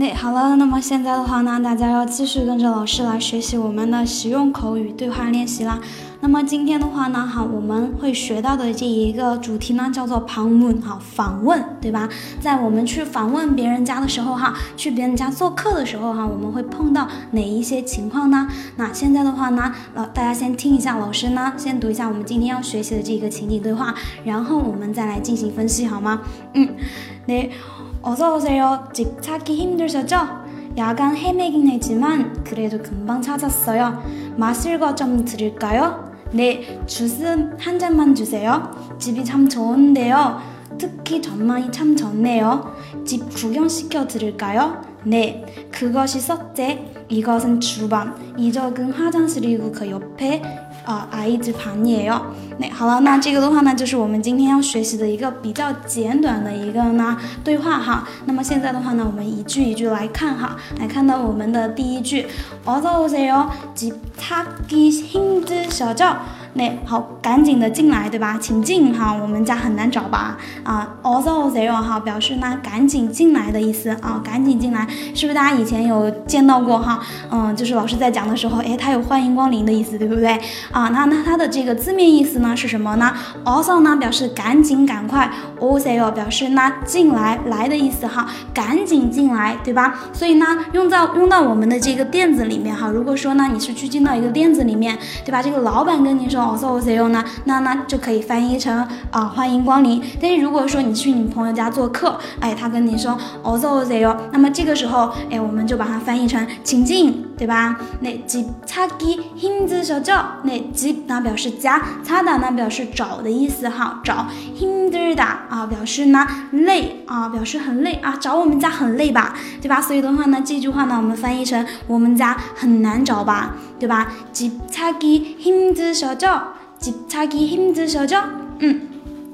那好了，那么现在的话呢，大家要继续跟着老师来学习我们的实用口语对话练习啦。那么今天的话呢，哈，我们会学到的这一个主题呢，叫做访问，哈，访问，对吧？在我们去访问别人家的时候，哈，去别人家做客的时候，哈，我们会碰到哪一些情况呢？那现在的话呢，老大家先听一下老师呢，先读一下我们今天要学习的这个情景对话，然后我们再来进行分析，好吗？嗯，네 어서 오세요 집 찾기 힘들셨죠 야간 헤매긴 했지만 그래도 금방 찾았어요 마실 거 좀 드릴까요 네, 주스 한 잔만 주세요. 집이 참 좋은데요. 특히 전망이 참 좋네요. 집 구경시켜 드릴까요? 네, 그것이 첫째. 이것은 주방. 이쪽은 화장실이고 그 옆에 啊，아이즈방이에 요。 那好了，那这个的话呢，就是我们今天要学习的一个比较简短的一个呢对话哈。那么现在的话呢，我们一句一句来看哈。来看到我们的第一句，어서오세 요， 집찾기힘드셔 죠？ 那好，赶紧的进来，对吧？请进哈，我们家很难找吧？啊，also there 哈，表示呢赶紧进来的意思啊，赶紧进来，是不是大家以前有见到过哈？嗯，就是老师在讲的时候，哎，他有欢迎光临的意思，对不对？啊，那那它的这个字面意思呢是什么呢？also 呢表示赶紧赶快，all there 表示呢进来来的意思哈，赶紧进来，对吧？所以呢用到用到我们的这个店子里面哈，如果说呢你是去进到一个店子里面，对吧？这个老板跟你说。Also Oseyo 呢，那那就可以翻译成啊欢迎光临。但是如果说你去你朋友家做客，哎，他跟你说 Also Oseyo，那么这个时候哎我们就把它翻译成请进，对吧？那집찾기힘드셔죠那집呢表示家，찾다呢表示找的意思哈，找힘들다啊表示呢累啊，表示很累啊，找我们家很累吧，对吧？所以的话呢，这句话呢我们翻译成我们家很难找吧，对吧？집찾기힘드셔 죠， 집찾기힘드셔 죠， 嗯。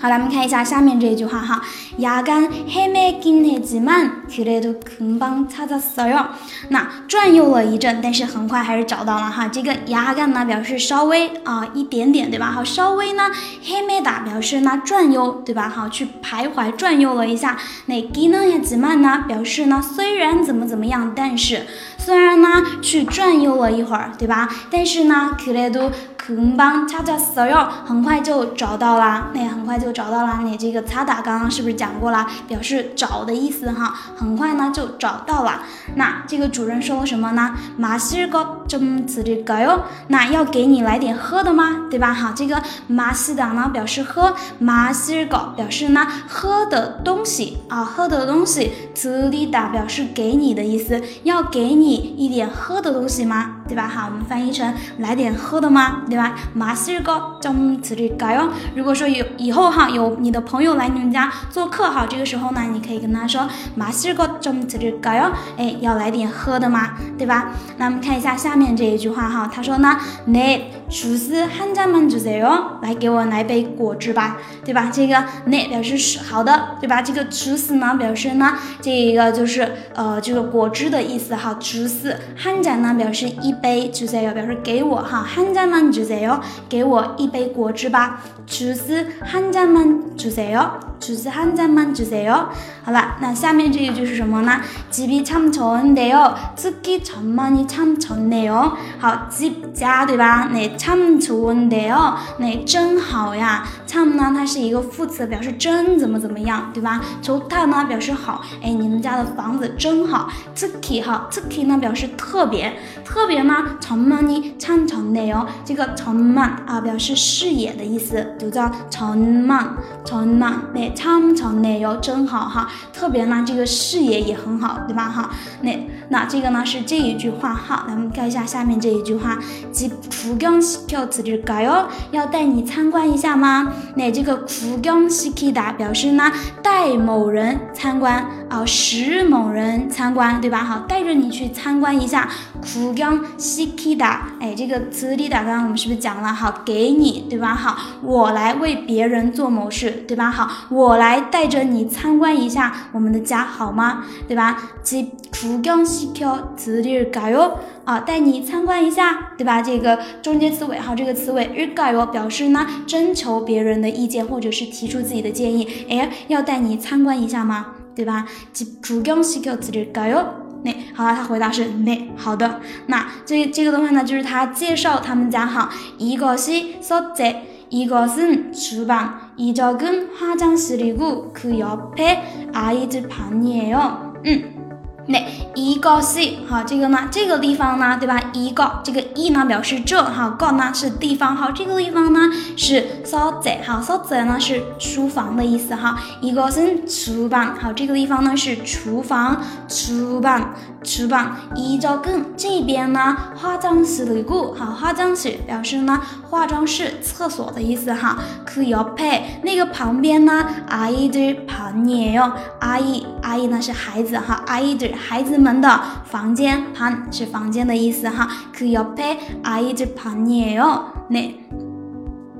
好，来我们看一下下面这一句话哈。야간헤매긴했지만그래도금방찾았어 요。 那转悠了一阵，但是很快还是找到了哈。这个야간呢表示稍微啊一点点，对吧？好，稍微呢헤매다表示呢转悠，对吧？好，去徘徊转悠了一下。那기는했지만呢表示呢虽然怎么怎么样，但是 虽然呢去转悠了一会儿，对吧？但是呢그래도 금방찾았어 요， 很快就找到啦。那很快就找到啦。你这个찾다刚刚是不是讲过了？表示找的意思哈。很快呢就找到了。那这个主人说了什么呢？마실것좀드릴까 요？ 那要给你来点喝的吗？对吧？好，这个마시다呢表示喝，마실것表示呢喝的东西啊，喝的东西。 드리다表示给你的意思，要给你一点喝的东西吗？对吧？好，我们翻译成来点喝的吗？对吧？마실것좀드릴까 요？ 如果说有以后哈有你的朋友来你们家做客哈，这个时候呢，你可以跟他说마실것좀드릴까 요？ 哎，要来点喝的吗？对吧？那我们看一下下面这一句话哈，他说呢，네 주스한잔만주세 요， 来给我来杯果汁吧，对吧？这个네表示是好的，对吧？这个주스呢表示呢，这个就是呃这个果汁的意思哈，주스한잔呢表示一杯，주세요表示给我哈，한잔만주세 요， 给我一杯果汁吧，주스한잔만주세 요， 주스한잔만주세 요。 好了，那下面这一句是什么呢？집이참좋은데 요， 특히전망이참좋네 요。 好，집家对吧？那 참좋은데 요， 那真好呀。참呢，它是一个副词，表示真怎么怎么样，对吧？좋다呢表示好，哎，你们家的房子真好。특히哈，특히呢表示特别，特别呢전망이참좋네 요。 这个전망啊表示视野的意思，就叫전망전망对，참좋네 요， 真好哈。特别呢这个视野也很好，对吧？哈，那那这个呢是这一句话哈，来我们看一下下面这一句话，집구경시 켜드릴까 요？ 要带你参观一下吗？那这个구경시키다表示呢带某人参观啊，使某人参观，对吧？好，带着你去参观一下구경시키다哎，这个드리다刚刚我们是不是讲了？好，给你，对吧？好，我来为别人做某事，对吧？好，我 我来带着你参观一下我们的家好吗？对吧？집구경시켜드릴까 요？ 啊，带你参观一下，对吧？这个中间 词尾哈，这个词尾日까 요， 表示呢征求别人的意见或者是提出自己的建议。哎，要带你参观一下吗？对吧？집구경시켜드릴까 요？ 那好了，他回答是那好的。那这这个的话呢，就是他介绍他们家哈。이것이서재이것은주방이쪽은화장실이고그옆에아이들방이에요嗯。 那一个是好，这个呢，这个地方呢，对吧？一个这个一呢表示这，哈，个呢是地方，好，这个地方呢是所在，好，所在呢是书房的意思，哈。一个是厨房，好，这个地方呢是厨房，厨房，厨房。一个跟这边呢，化妆室的故，好，化妆室表示呢化妆室、厕所的意思，哈。可要配那个旁边呢，阿姨的旁边哟，阿姨，阿姨呢是孩子，哈，阿姨的。孩子们的房间，旁是房间的意思哈。可以陪阿姨的旁边哦。那